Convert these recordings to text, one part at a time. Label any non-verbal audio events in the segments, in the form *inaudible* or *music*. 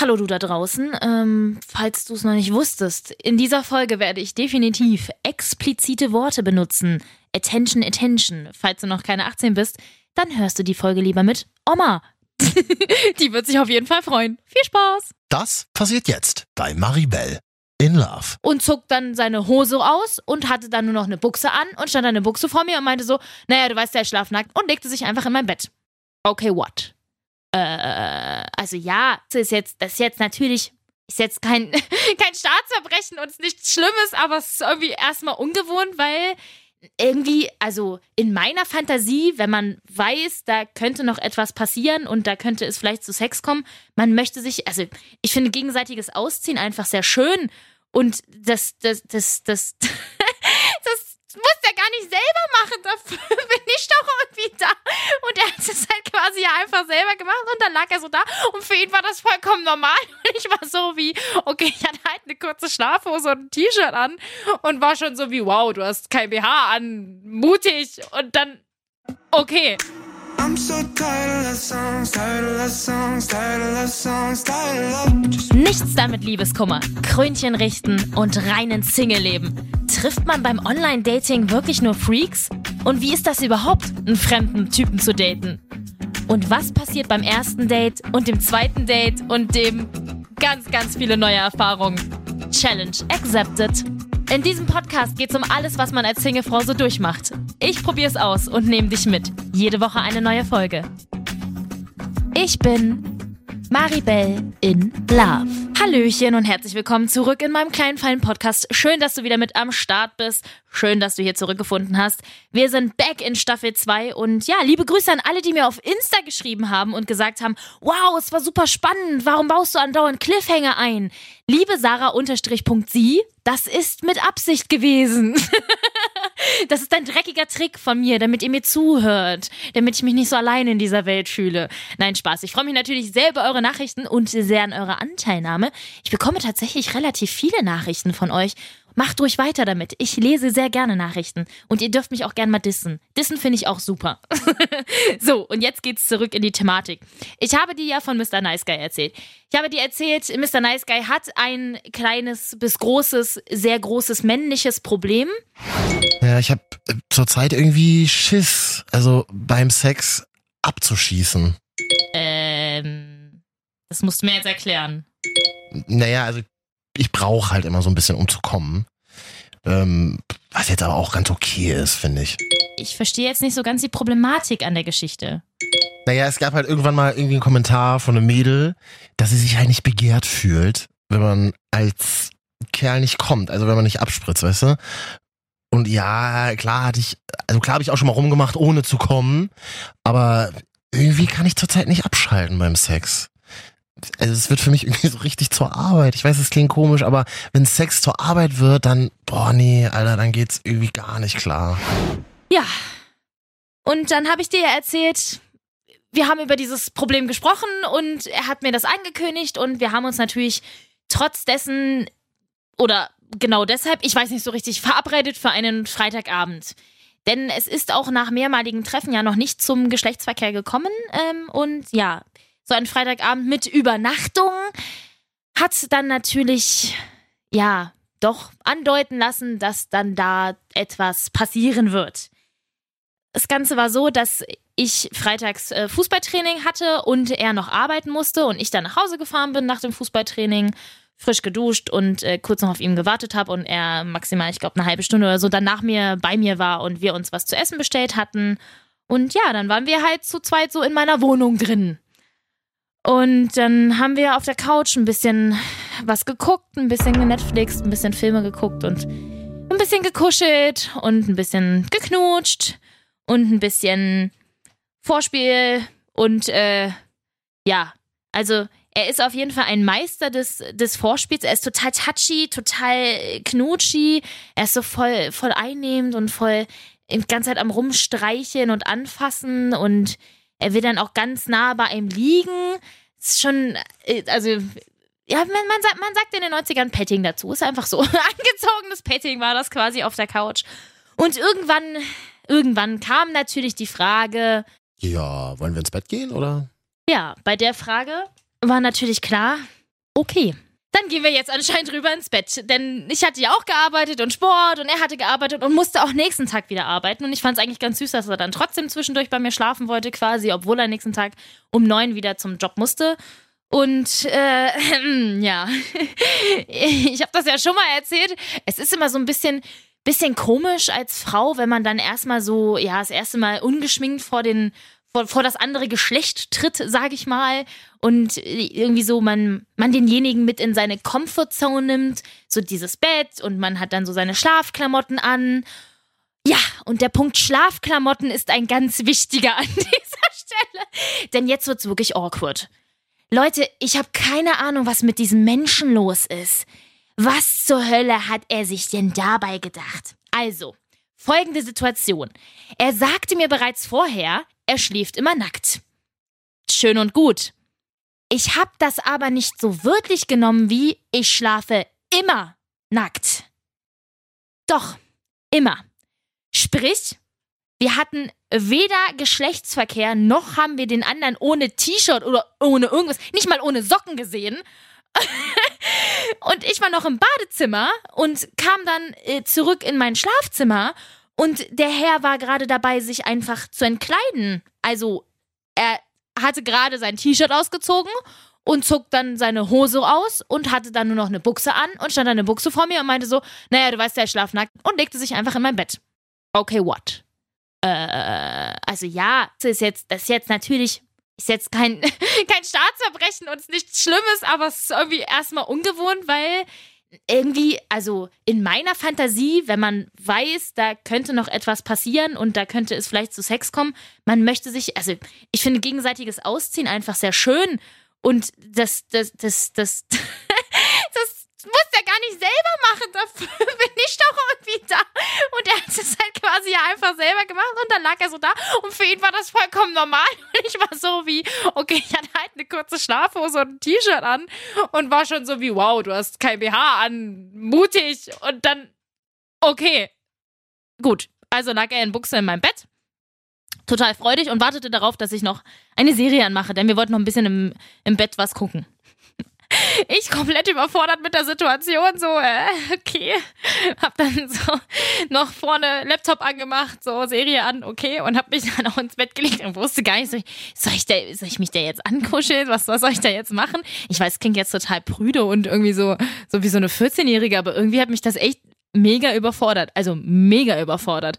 Hallo du da draußen. Ähm, falls du es noch nicht wusstest, in dieser Folge werde ich definitiv explizite Worte benutzen. Attention, attention. Falls du noch keine 18 bist, dann hörst du die Folge lieber mit Oma. *laughs* die wird sich auf jeden Fall freuen. Viel Spaß! Das passiert jetzt bei Maribel in Love. Und zog dann seine Hose aus und hatte dann nur noch eine Buchse an und stand eine Buchse vor mir und meinte so, naja, du weißt ja, ich schlaf nackt und legte sich einfach in mein Bett. Okay, what? Äh, also ja, das ist jetzt, das ist jetzt natürlich, ist jetzt kein, *laughs* kein Staatsverbrechen und nichts Schlimmes, aber es ist irgendwie erstmal ungewohnt, weil irgendwie, also in meiner Fantasie, wenn man weiß, da könnte noch etwas passieren und da könnte es vielleicht zu Sex kommen, man möchte sich, also ich finde gegenseitiges Ausziehen einfach sehr schön und das, das, das, das, *laughs* nicht selber machen, dafür *laughs* bin ich doch irgendwie da. Und er hat es halt quasi ja einfach selber gemacht und dann lag er so da und für ihn war das vollkommen normal. *laughs* Und ich war so wie, okay, ich hatte halt eine kurze Schlafhose und ein T-Shirt an und war schon so wie, wow, du hast kein BH an, mutig und dann, okay. Nichts damit Liebeskummer, Krönchen richten und reinen Single-Leben. Trifft man beim Online-Dating wirklich nur Freaks? Und wie ist das überhaupt, einen fremden Typen zu daten? Und was passiert beim ersten Date und dem zweiten Date und dem ganz, ganz viele neue Erfahrungen? Challenge accepted. In diesem Podcast geht es um alles, was man als Singlefrau so durchmacht. Ich probiere es aus und nehme dich mit. Jede Woche eine neue Folge. Ich bin Maribel in Love. Hallöchen und herzlich willkommen zurück in meinem kleinen feinen Podcast. Schön, dass du wieder mit am Start bist. Schön, dass du hier zurückgefunden hast. Wir sind back in Staffel 2 und ja, liebe Grüße an alle, die mir auf Insta geschrieben haben und gesagt haben, wow, es war super spannend. Warum baust du andauernd Cliffhanger ein? Liebe Sarah-sie, das ist mit Absicht gewesen. *laughs* Das ist ein dreckiger Trick von mir, damit ihr mir zuhört, damit ich mich nicht so allein in dieser Welt fühle. Nein, Spaß. Ich freue mich natürlich sehr über eure Nachrichten und sehr an eure Anteilnahme. Ich bekomme tatsächlich relativ viele Nachrichten von euch Macht ruhig weiter damit. Ich lese sehr gerne Nachrichten. Und ihr dürft mich auch gerne mal dissen. Dissen finde ich auch super. *laughs* so, und jetzt geht's zurück in die Thematik. Ich habe dir ja von Mr. Nice Guy erzählt. Ich habe dir erzählt, Mr. Nice Guy hat ein kleines bis großes, sehr großes männliches Problem. Ja, ich habe äh, zurzeit irgendwie Schiss, also beim Sex abzuschießen. Ähm, das musst du mir jetzt erklären. Naja, also ich brauche halt immer so ein bisschen, um zu kommen. Ähm, was jetzt aber auch ganz okay ist, finde ich. Ich verstehe jetzt nicht so ganz die Problematik an der Geschichte. Naja, es gab halt irgendwann mal irgendwie einen Kommentar von einem Mädel, dass sie sich halt nicht begehrt fühlt, wenn man als Kerl nicht kommt, also wenn man nicht abspritzt, weißt du? Und ja, klar hatte ich, also klar habe ich auch schon mal rumgemacht, ohne zu kommen, aber irgendwie kann ich zurzeit nicht abschalten beim Sex also es wird für mich irgendwie so richtig zur Arbeit. Ich weiß, es klingt komisch, aber wenn Sex zur Arbeit wird, dann, boah, nee, Alter, dann geht's irgendwie gar nicht klar. Ja. Und dann habe ich dir ja erzählt, wir haben über dieses Problem gesprochen und er hat mir das angekündigt und wir haben uns natürlich trotz dessen oder genau deshalb, ich weiß nicht so richtig, verabredet für einen Freitagabend. Denn es ist auch nach mehrmaligen Treffen ja noch nicht zum Geschlechtsverkehr gekommen. Ähm, und ja, so ein Freitagabend mit Übernachtung hat dann natürlich, ja, doch andeuten lassen, dass dann da etwas passieren wird. Das Ganze war so, dass ich freitags äh, Fußballtraining hatte und er noch arbeiten musste und ich dann nach Hause gefahren bin nach dem Fußballtraining, frisch geduscht und äh, kurz noch auf ihn gewartet habe und er maximal, ich glaube, eine halbe Stunde oder so dann nach mir bei mir war und wir uns was zu essen bestellt hatten. Und ja, dann waren wir halt zu zweit so in meiner Wohnung drin. Und dann haben wir auf der Couch ein bisschen was geguckt, ein bisschen Netflix, ein bisschen Filme geguckt und ein bisschen gekuschelt und ein bisschen geknutscht und ein bisschen Vorspiel und äh, ja, also er ist auf jeden Fall ein Meister des, des Vorspiels. Er ist total touchy, total knutschi. Er ist so voll, voll einnehmend und voll die ganze Zeit am Rumstreicheln und anfassen und er will dann auch ganz nah bei ihm liegen. Ist schon, äh, also ja, man, man, sagt, man sagt in den 90ern Petting dazu. Ist einfach so. *laughs* Angezogenes Petting war das quasi auf der Couch. Und irgendwann, irgendwann kam natürlich die Frage. Ja, wollen wir ins Bett gehen, oder? Ja, bei der Frage war natürlich klar, okay. Dann gehen wir jetzt anscheinend rüber ins Bett. Denn ich hatte ja auch gearbeitet und Sport und er hatte gearbeitet und musste auch nächsten Tag wieder arbeiten. Und ich fand es eigentlich ganz süß, dass er dann trotzdem zwischendurch bei mir schlafen wollte, quasi, obwohl er nächsten Tag um neun wieder zum Job musste. Und äh, *clears throat* ja, *laughs* ich habe das ja schon mal erzählt. Es ist immer so ein bisschen, bisschen komisch als Frau, wenn man dann erstmal so, ja, das erste Mal ungeschminkt vor den vor, vor das andere Geschlecht tritt, sage ich mal, und irgendwie so man, man denjenigen mit in seine Comfortzone nimmt, so dieses Bett und man hat dann so seine Schlafklamotten an. Ja, und der Punkt Schlafklamotten ist ein ganz wichtiger an *laughs* dieser Stelle, denn jetzt wird's wirklich awkward. Leute, ich habe keine Ahnung, was mit diesem Menschen los ist. Was zur Hölle hat er sich denn dabei gedacht? Also, folgende Situation. Er sagte mir bereits vorher, er schläft immer nackt. Schön und gut. Ich hab das aber nicht so wirklich genommen wie ich schlafe immer nackt. Doch, immer. Sprich, wir hatten weder Geschlechtsverkehr noch haben wir den anderen ohne T-Shirt oder ohne irgendwas, nicht mal ohne Socken gesehen. *laughs* und ich war noch im Badezimmer und kam dann äh, zurück in mein Schlafzimmer und der Herr war gerade dabei, sich einfach zu entkleiden. Also, er hatte gerade sein T-Shirt ausgezogen und zog dann seine Hose aus und hatte dann nur noch eine Buchse an und stand dann eine Buchse vor mir und meinte so, naja, du weißt ja, ich schlaf nackt und legte sich einfach in mein Bett. Okay, what? Äh, also ja, das ist jetzt, das ist jetzt natürlich, ist jetzt kein, *laughs* kein Staatsverbrechen und ist nichts Schlimmes, aber es ist irgendwie erstmal ungewohnt, weil irgendwie, also in meiner Fantasie, wenn man weiß, da könnte noch etwas passieren und da könnte es vielleicht zu Sex kommen, man möchte sich, also ich finde gegenseitiges Ausziehen einfach sehr schön und das, das, das, das, *laughs* das muss der gar nicht selber machen, dafür bin ich doch irgendwie da. Und er hat es halt quasi ja einfach selber gemacht und dann lag er so da und für ihn war das vollkommen normal. *laughs* Und ich war so wie, okay, ich hatte halt eine kurze Schlafhose und ein T-Shirt an und war schon so wie, wow, du hast kein BH an, mutig. Und dann, okay, gut. Also lag er in Buchse in meinem Bett total freudig und wartete darauf, dass ich noch eine Serie anmache, denn wir wollten noch ein bisschen im, im Bett was gucken ich komplett überfordert mit der Situation, so, äh, okay. Hab dann so noch vorne Laptop angemacht, so Serie an, okay, und hab mich dann auch ins Bett gelegt und wusste gar nicht, so, soll ich, da, soll ich mich da jetzt ankuscheln? Was, was soll ich da jetzt machen? Ich weiß, klingt jetzt total prüde und irgendwie so, so wie so eine 14-Jährige, aber irgendwie hat mich das echt mega überfordert. Also mega überfordert.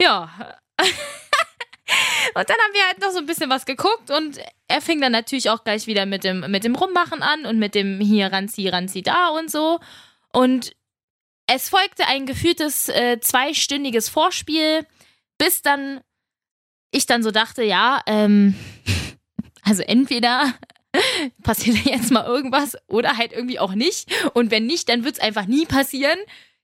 Ja. *laughs* Und dann haben wir halt noch so ein bisschen was geguckt und er fing dann natürlich auch gleich wieder mit dem, mit dem Rummachen an und mit dem hier ranzi, ranzi da und so. Und es folgte ein gefühltes äh, zweistündiges Vorspiel, bis dann ich dann so dachte, ja, ähm, *laughs* also entweder *laughs* passiert jetzt mal irgendwas oder halt irgendwie auch nicht. Und wenn nicht, dann wird es einfach nie passieren.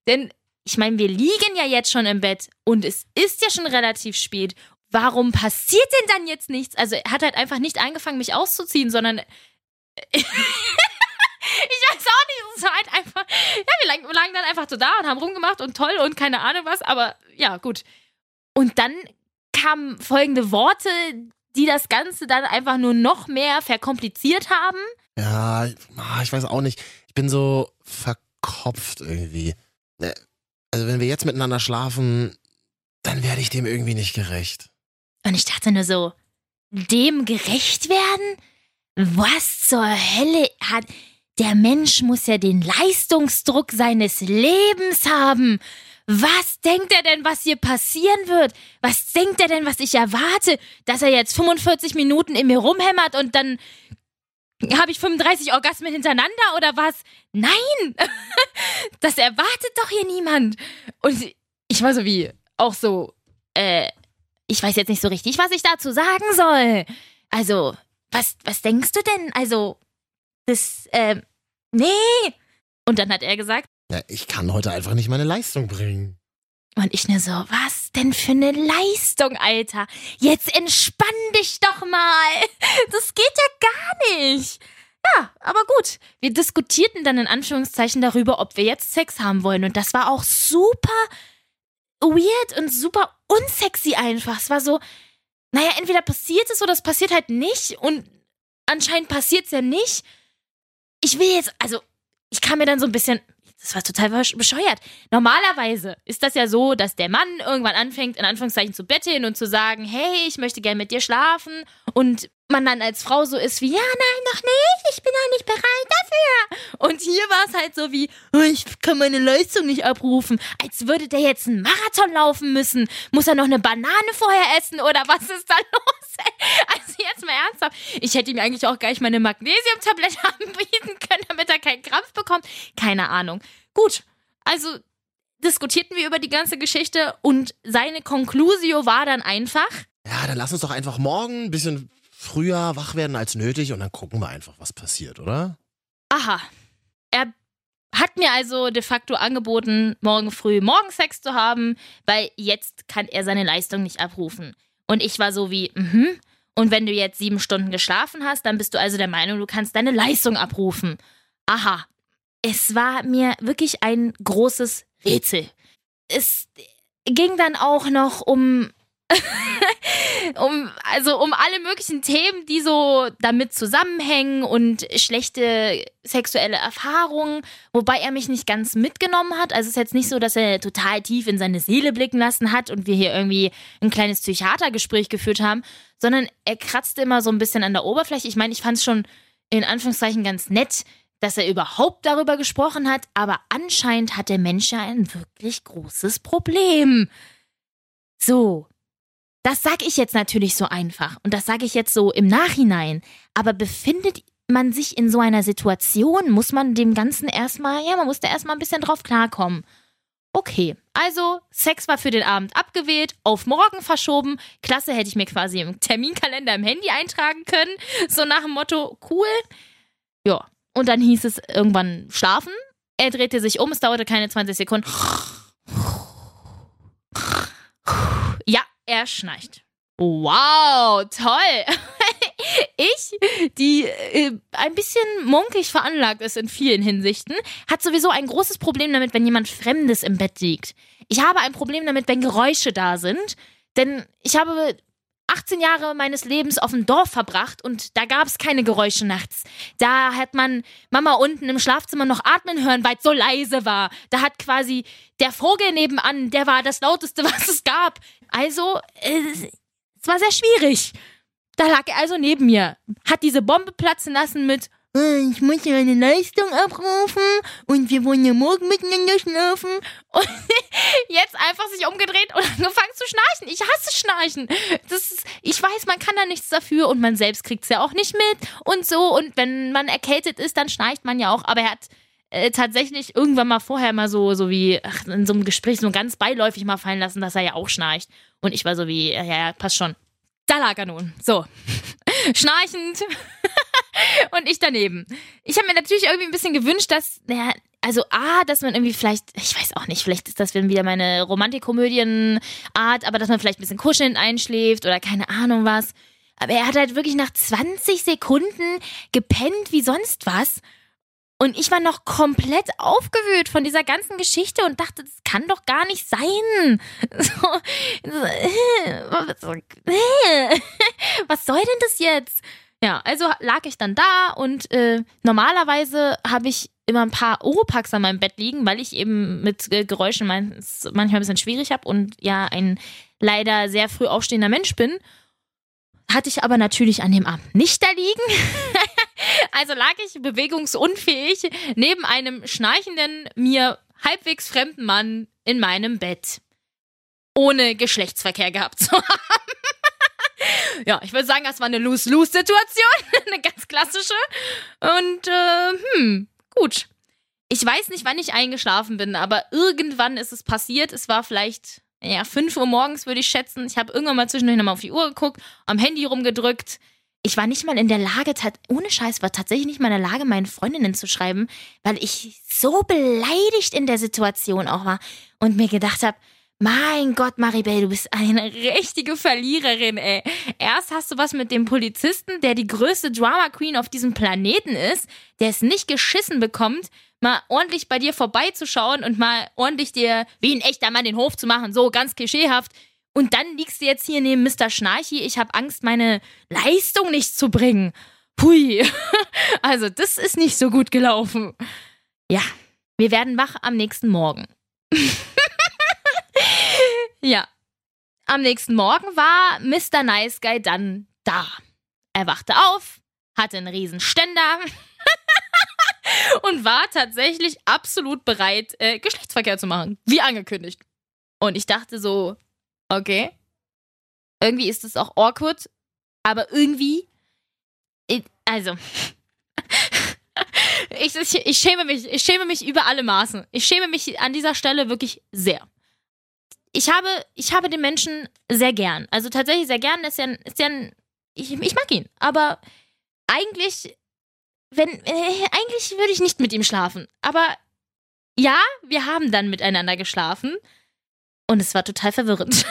Denn ich meine, wir liegen ja jetzt schon im Bett und es ist ja schon relativ spät warum passiert denn dann jetzt nichts? Also er hat halt einfach nicht angefangen, mich auszuziehen, sondern *laughs* ich weiß auch nicht, es war halt einfach, ja, wir lagen, dann einfach so da und haben rumgemacht und toll und keine Ahnung was, aber ja, gut. Und dann kamen folgende Worte, die das Ganze dann einfach nur noch mehr verkompliziert haben. Ja, ah, ich weiß auch nicht. Ich bin so verkopft irgendwie. Äh, also wenn wir jetzt miteinander schlafen, dann werde ich dem irgendwie nicht gerecht. Und ich dachte nur so, dem gerecht werden? Was zur Hölle hat. Der Mensch muss ja den Leistungsdruck seines Lebens haben. Was denkt er denn, was hier passieren wird? Was denkt er denn, was ich erwarte? Dass er jetzt 45 Minuten in mir rumhämmert und dann habe ich 35 Orgasmen hintereinander oder was? Nein! *laughs* das erwartet doch hier niemand. Und ich war so wie, auch so, äh, ich weiß jetzt nicht so richtig, was ich dazu sagen soll. Also, was, was denkst du denn? Also, das, äh, nee. Und dann hat er gesagt, ja, ich kann heute einfach nicht meine Leistung bringen. Und ich nur so, was denn für eine Leistung, Alter? Jetzt entspann dich doch mal. *laughs* Das geht ja gar nicht. Ja, aber gut. Wir diskutierten dann in Anführungszeichen darüber, ob wir jetzt Sex haben wollen. Und das war auch super weird und super unsexy einfach. Es war so, naja, entweder passiert es oder es passiert halt nicht und anscheinend passiert es ja nicht. ich will jetzt, also ich kam mir dann so ein bisschen, das war total bescheuert. Normalerweise ist das ja so, dass der Mann irgendwann anfängt, in Anführungszeichen zu betteln und zu sagen, hey, ich möchte gerne mit dir schlafen. Und man dann als Frau so ist wie, ja, nein, noch nicht, ich bin noch nicht bereit dafür. Und hier war es halt so wie, oh, ich kann meine Leistung nicht abrufen. Als würde der jetzt einen Marathon laufen müssen. Muss er noch eine Banane vorher essen oder was ist da *laughs* los? Also jetzt mal ernsthaft. Ich hätte ihm eigentlich auch gleich meine Magnesiumtablette *laughs* anbieten können, damit er keinen Krampf bekommt. Keine Ahnung. Gut, also diskutierten wir über die ganze Geschichte und seine Conclusio war dann einfach. Ja, dann lass uns doch einfach morgen ein bisschen früher wach werden als nötig und dann gucken wir einfach, was passiert, oder? Aha. Er hat mir also de facto angeboten, morgen früh Morgensex zu haben, weil jetzt kann er seine Leistung nicht abrufen. Und ich war so wie, mhm. Und wenn du jetzt sieben Stunden geschlafen hast, dann bist du also der Meinung, du kannst deine Leistung abrufen. Aha. Es war mir wirklich ein großes Rätsel. Es ging dann auch noch um *laughs* um, also um alle möglichen Themen, die so damit zusammenhängen und schlechte sexuelle Erfahrungen, wobei er mich nicht ganz mitgenommen hat. Also es ist jetzt nicht so, dass er total tief in seine Seele blicken lassen hat und wir hier irgendwie ein kleines Psychiatergespräch geführt haben, sondern er kratzte immer so ein bisschen an der Oberfläche. Ich meine, ich fand es schon in Anführungszeichen ganz nett, dass er überhaupt darüber gesprochen hat, aber anscheinend hat der Mensch ja ein wirklich großes Problem. So, das sage ich jetzt natürlich so einfach und das sage ich jetzt so im Nachhinein. Aber befindet man sich in so einer Situation, muss man dem Ganzen erstmal, ja, man muss da erstmal ein bisschen drauf klarkommen. Okay, also Sex war für den Abend abgewählt, auf morgen verschoben. Klasse hätte ich mir quasi im Terminkalender im Handy eintragen können. So nach dem Motto, cool. Ja, und dann hieß es irgendwann schlafen. Er drehte sich um, es dauerte keine 20 Sekunden. Ja, er schnarcht. Wow, toll. *laughs* ich, die äh, ein bisschen munkig veranlagt ist in vielen Hinsichten, hat sowieso ein großes Problem damit, wenn jemand Fremdes im Bett liegt. Ich habe ein Problem damit, wenn Geräusche da sind, denn ich habe 18 Jahre meines Lebens auf dem Dorf verbracht und da gab es keine Geräusche nachts. Da hat man Mama unten im Schlafzimmer noch atmen hören, weil es so leise war. Da hat quasi der Vogel nebenan, der war das lauteste, *laughs* was es gab. Also, äh, es war sehr schwierig. Da lag er also neben mir, hat diese Bombe platzen lassen mit ich muss ja eine Leistung abrufen und wir wollen ja morgen miteinander schlafen. *laughs* Und jetzt einfach sich umgedreht und *laughs* angefangen zu schnarchen. Ich hasse Schnarchen. Das ist, ich weiß, man kann da nichts dafür und man selbst kriegt es ja auch nicht mit und so. Und wenn man erkältet ist, dann schnarcht man ja auch. Aber er hat äh, tatsächlich irgendwann mal vorher mal so, so wie ach, in so einem Gespräch so ganz beiläufig mal fallen lassen, dass er ja auch schnarcht. Und ich war so wie, ja, ja, passt schon. Da lag er nun. So. *laughs* Schnarchend. Und ich daneben. Ich habe mir natürlich irgendwie ein bisschen gewünscht, dass, naja, also A, dass man irgendwie vielleicht, ich weiß auch nicht, vielleicht ist das wieder meine Romantikkomödien-Art, aber dass man vielleicht ein bisschen kuschelnd einschläft oder keine Ahnung was. Aber er hat halt wirklich nach 20 Sekunden gepennt wie sonst was. Und ich war noch komplett aufgewühlt von dieser ganzen Geschichte und dachte, das kann doch gar nicht sein. *laughs* So, so, äh, *laughs* was soll denn das jetzt? Ja, also lag ich dann da und äh, normalerweise habe ich immer ein paar Oropax an meinem Bett liegen, weil ich eben mit äh, Geräuschen manchmal ein bisschen schwierig habe und ja ein leider sehr früh aufstehender Mensch bin. Hatte ich aber natürlich an dem Abend nicht da liegen. *laughs* also lag ich bewegungsunfähig neben einem schnarchenden, mir halbwegs fremden Mann in meinem Bett. Ohne Geschlechtsverkehr gehabt zu *laughs* haben ja, ich würde sagen, das war eine Lose-Lose-Situation. *laughs* eine ganz klassische. Und, äh, hm, gut. Ich weiß nicht, wann ich eingeschlafen bin, aber irgendwann ist es passiert. Es war vielleicht, ja, 5 Uhr morgens, würde ich schätzen. Ich habe irgendwann mal zwischendurch nochmal auf die Uhr geguckt, am Handy rumgedrückt. Ich war nicht mal in der Lage, ohne Scheiß, war tatsächlich nicht mal in der Lage, meinen Freundinnen zu schreiben, weil ich so beleidigt in der Situation auch war und mir gedacht habe, mein Gott, Maribel, du bist eine richtige Verliererin, ey. Erst hast du was mit dem Polizisten, der die größte Drama Queen auf diesem Planeten ist, der es nicht geschissen bekommt, mal ordentlich bei dir vorbeizuschauen und mal ordentlich dir wie ein echter Mann den Hof zu machen, so ganz klischeehaft. Und dann liegst du jetzt hier neben Mr. Schnarchi, ich habe Angst, meine Leistung nicht zu bringen. hui. *laughs* Also, das ist nicht so gut gelaufen. Ja, wir werden wach am nächsten Morgen. *laughs* ja. Am nächsten Morgen war Mr. Nice Guy dann da. Er wachte auf, hatte einen riesen Ständer *laughs* und war tatsächlich absolut bereit, äh, Geschlechtsverkehr zu machen. Wie angekündigt. Und ich dachte so, okay, irgendwie ist es auch awkward, aber irgendwie, also, *laughs* ich, ich, ich, schäme mich, ich schäme mich über alle Maßen. Ich schäme mich an dieser Stelle wirklich sehr. Ich habe, ich habe den Menschen sehr gern. Also tatsächlich sehr gern. Ist ja, ist ja ein, ich, ich mag ihn. Aber eigentlich, wenn, äh, eigentlich würde ich nicht mit ihm schlafen. Aber ja, wir haben dann miteinander geschlafen. Und es war total verwirrend. *laughs*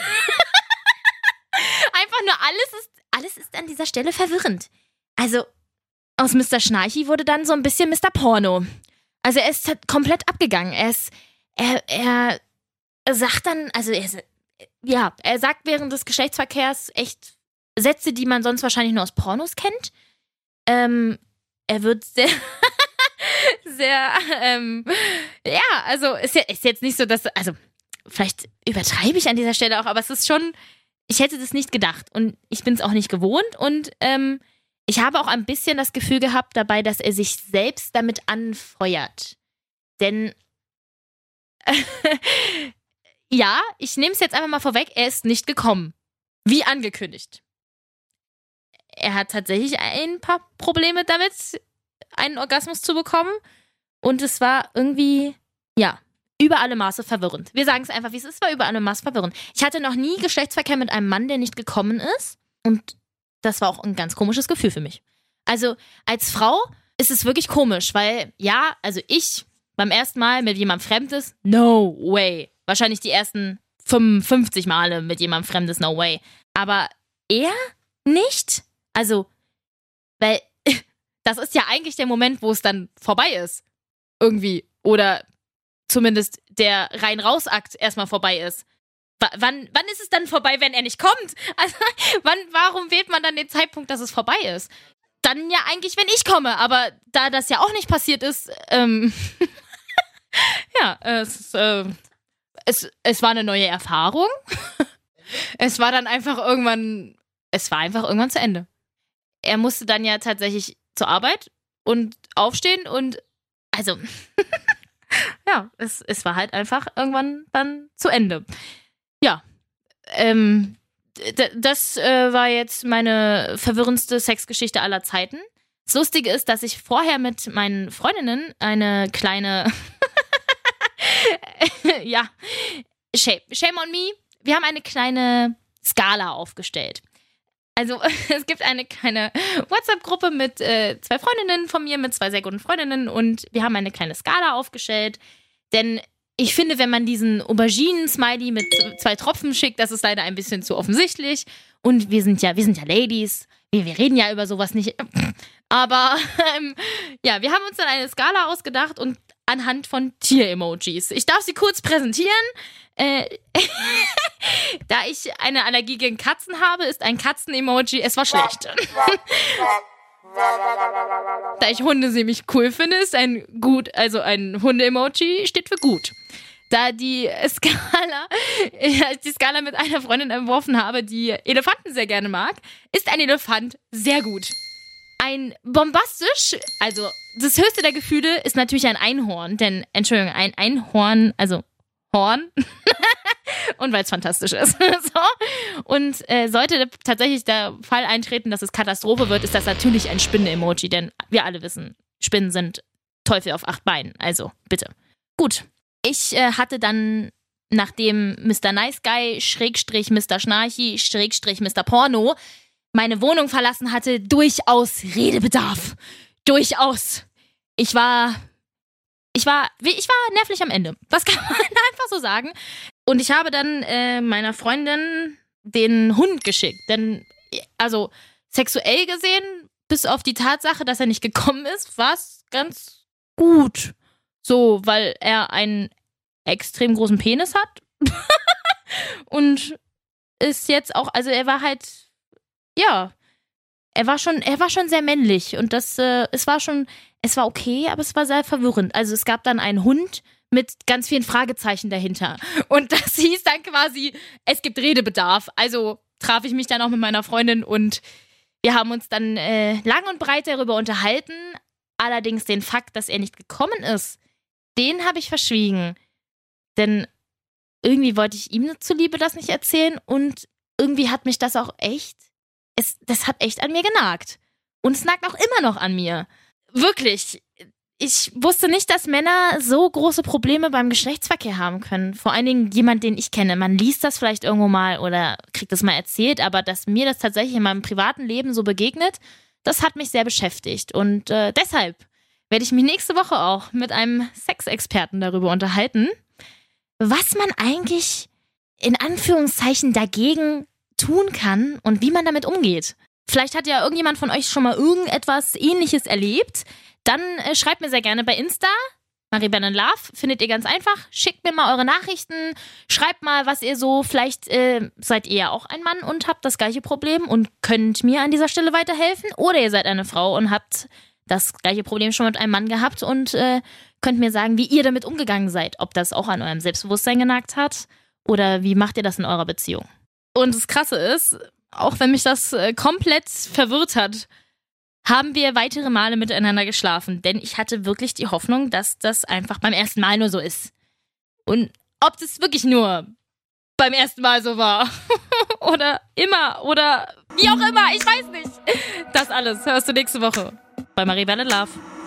Einfach nur alles ist, alles ist an dieser Stelle verwirrend. Also, aus Mr. Schnarchi wurde dann so ein bisschen Mr. Porno. Also er ist komplett abgegangen. Er ist, er, er sagt dann, also er, ja, er sagt während des Geschlechtsverkehrs echt Sätze, die man sonst wahrscheinlich nur aus Pornos kennt. Ähm, er wird sehr, *laughs* sehr, ähm, ja, also ist, ja, ist jetzt nicht so, dass, also vielleicht übertreibe ich an dieser Stelle auch, aber es ist schon, ich hätte das nicht gedacht und ich bin es auch nicht gewohnt und ähm, ich habe auch ein bisschen das Gefühl gehabt dabei, dass er sich selbst damit anfeuert. Denn *laughs* ja, ich nehme es jetzt einfach mal vorweg, er ist nicht gekommen. Wie angekündigt. Er hat tatsächlich ein paar Probleme damit, einen Orgasmus zu bekommen. Und es war irgendwie, ja, über alle Maße verwirrend. Wir sagen es einfach, wie es ist, war über alle Maße verwirrend. Ich hatte noch nie Geschlechtsverkehr mit einem Mann, der nicht gekommen ist. Und das war auch ein ganz komisches Gefühl für mich. Also als Frau ist es wirklich komisch, weil ja, also ich beim ersten Mal mit jemandem Fremdes, no way. Wahrscheinlich die ersten 55 Male mit jemandem Fremdes, no way. Aber er nicht? Also, weil *laughs* das ist ja eigentlich der Moment, wo es dann vorbei ist. Irgendwie. Oder zumindest der Rein-Raus-Akt erstmal vorbei ist. W wann, wann ist es dann vorbei, wenn er nicht kommt? *laughs* Also, wann, warum wählt man dann den Zeitpunkt, dass es vorbei ist? Dann ja eigentlich, wenn ich komme, aber da das ja auch nicht passiert ist, ähm, *laughs* ja, es, äh, es, es war eine neue Erfahrung. *laughs* es war dann einfach irgendwann, es war einfach irgendwann zu Ende. Er musste dann ja tatsächlich zur Arbeit und aufstehen und also *laughs* ja, es, es war halt einfach irgendwann dann zu Ende. Ja, ähm, das äh, war jetzt meine verwirrendste Sexgeschichte aller Zeiten. Das Lustige ist, dass ich vorher mit meinen Freundinnen eine kleine, *laughs* *laughs* ja, shame, shame on me. Wir haben eine kleine Skala aufgestellt. Also *laughs* es gibt eine kleine WhatsApp-Gruppe mit äh, zwei Freundinnen von mir, mit zwei sehr guten Freundinnen und wir haben eine kleine Skala aufgestellt. Denn ich finde, wenn man diesen Auberginen-Smiley mit zwei Tropfen schickt, das ist leider ein bisschen zu offensichtlich. Und wir sind ja, wir sind ja Ladies. Wir, wir reden ja über sowas nicht. *laughs* Aber ähm, ja, wir haben uns dann eine Skala ausgedacht und anhand von Tier-Emojis. Ich darf sie kurz präsentieren. Äh, *laughs* da ich eine Allergie gegen Katzen habe, ist ein Katzen-Emoji, es war schlecht. *laughs* da ich Hunde ziemlich cool finde, ist ein gut, also ein Hunde-Emoji steht für gut. Da die Skala, *laughs* die Skala mit einer Freundin entworfen habe, die Elefanten sehr gerne mag, ist ein Elefant sehr gut. Ein bombastisch, also das höchste der Gefühle ist natürlich ein Einhorn, denn, Entschuldigung, ein Einhorn, also Horn. *laughs* und weil es fantastisch ist. *laughs* so. Und äh, sollte tatsächlich der Fall eintreten, dass es Katastrophe wird, ist das natürlich ein Spinnen-Emoji, denn wir alle wissen, Spinnen sind Teufel auf acht Beinen. Also, bitte. Gut. Ich äh, hatte dann, nachdem Mr. Nice Guy, Schrägstrich Mr. Schnarchi, Schrägstrich Mr. Porno, meine Wohnung verlassen hatte, durchaus Redebedarf. Durchaus. Ich war ich war, ich war nervlich am Ende. Das *laughs* kann man einfach so sagen. Und ich habe dann äh, meiner Freundin den Hund geschickt. Denn, also sexuell gesehen, bis auf die Tatsache, dass er nicht gekommen ist, war es ganz gut. So, weil er einen extrem großen Penis hat. *laughs* und ist jetzt auch, also er war halt, ja, er war schon, er war schon sehr männlich und das, äh, es war schon, es war okay, aber es war sehr verwirrend. Also es gab dann einen Hund mit ganz vielen Fragezeichen dahinter. Und *laughs* das hieß dann quasi, es gibt Redebedarf. Also traf ich mich dann auch mit meiner Freundin und wir haben uns dann äh, lang und breit darüber unterhalten. Allerdings den Fakt, dass er nicht gekommen ist, den habe ich verschwiegen. Denn irgendwie wollte ich ihm zuliebe das nicht erzählen und irgendwie hat mich das auch echt, es, das hat echt an mir genagt. Und es nagt auch immer noch an mir. Wirklich. Ich wusste nicht, dass Männer so große Probleme beim Geschlechtsverkehr haben können. Vor allen Dingen jemand, den ich kenne. Man liest das vielleicht irgendwo mal oder kriegt es mal erzählt, aber dass mir das tatsächlich in meinem privaten Leben so begegnet, das hat mich sehr beschäftigt. Und äh, deshalb werde ich mich nächste Woche auch mit einem Sexexperten darüber unterhalten, was man eigentlich in Anführungszeichen dagegen tun kann und wie man damit umgeht. Vielleicht hat ja irgendjemand von euch schon mal irgendetwas ähnliches erlebt. Dann äh, schreibt mir sehr gerne bei Insta. Maribel in Love findet ihr ganz einfach. Schickt mir mal eure Nachrichten. Schreibt mal, was ihr so. Vielleicht äh, seid ihr ja auch ein Mann und habt das gleiche Problem und könnt mir an dieser Stelle weiterhelfen. Oder ihr seid eine Frau und habt das gleiche Problem schon mit einem Mann gehabt und äh, könnt mir sagen, wie ihr damit umgegangen seid. Ob das auch an eurem Selbstbewusstsein genagt hat oder wie macht ihr das in eurer Beziehung. Und das Krasse ist, auch wenn mich das äh, komplett verwirrt hat, haben wir weitere Male miteinander geschlafen. Denn ich hatte wirklich die Hoffnung, dass das einfach beim ersten Mal nur so ist. Und ob das wirklich nur beim ersten Mal so war. *laughs* oder immer. Oder wie auch immer. Ich weiß nicht. Das alles hörst du nächste Woche bei Maribel Love.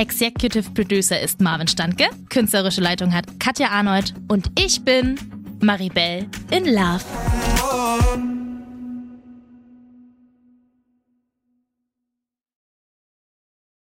Executive Producer ist Marvin Standke, künstlerische Leitung hat Katja Arnold. Und ich bin Maribel in Love.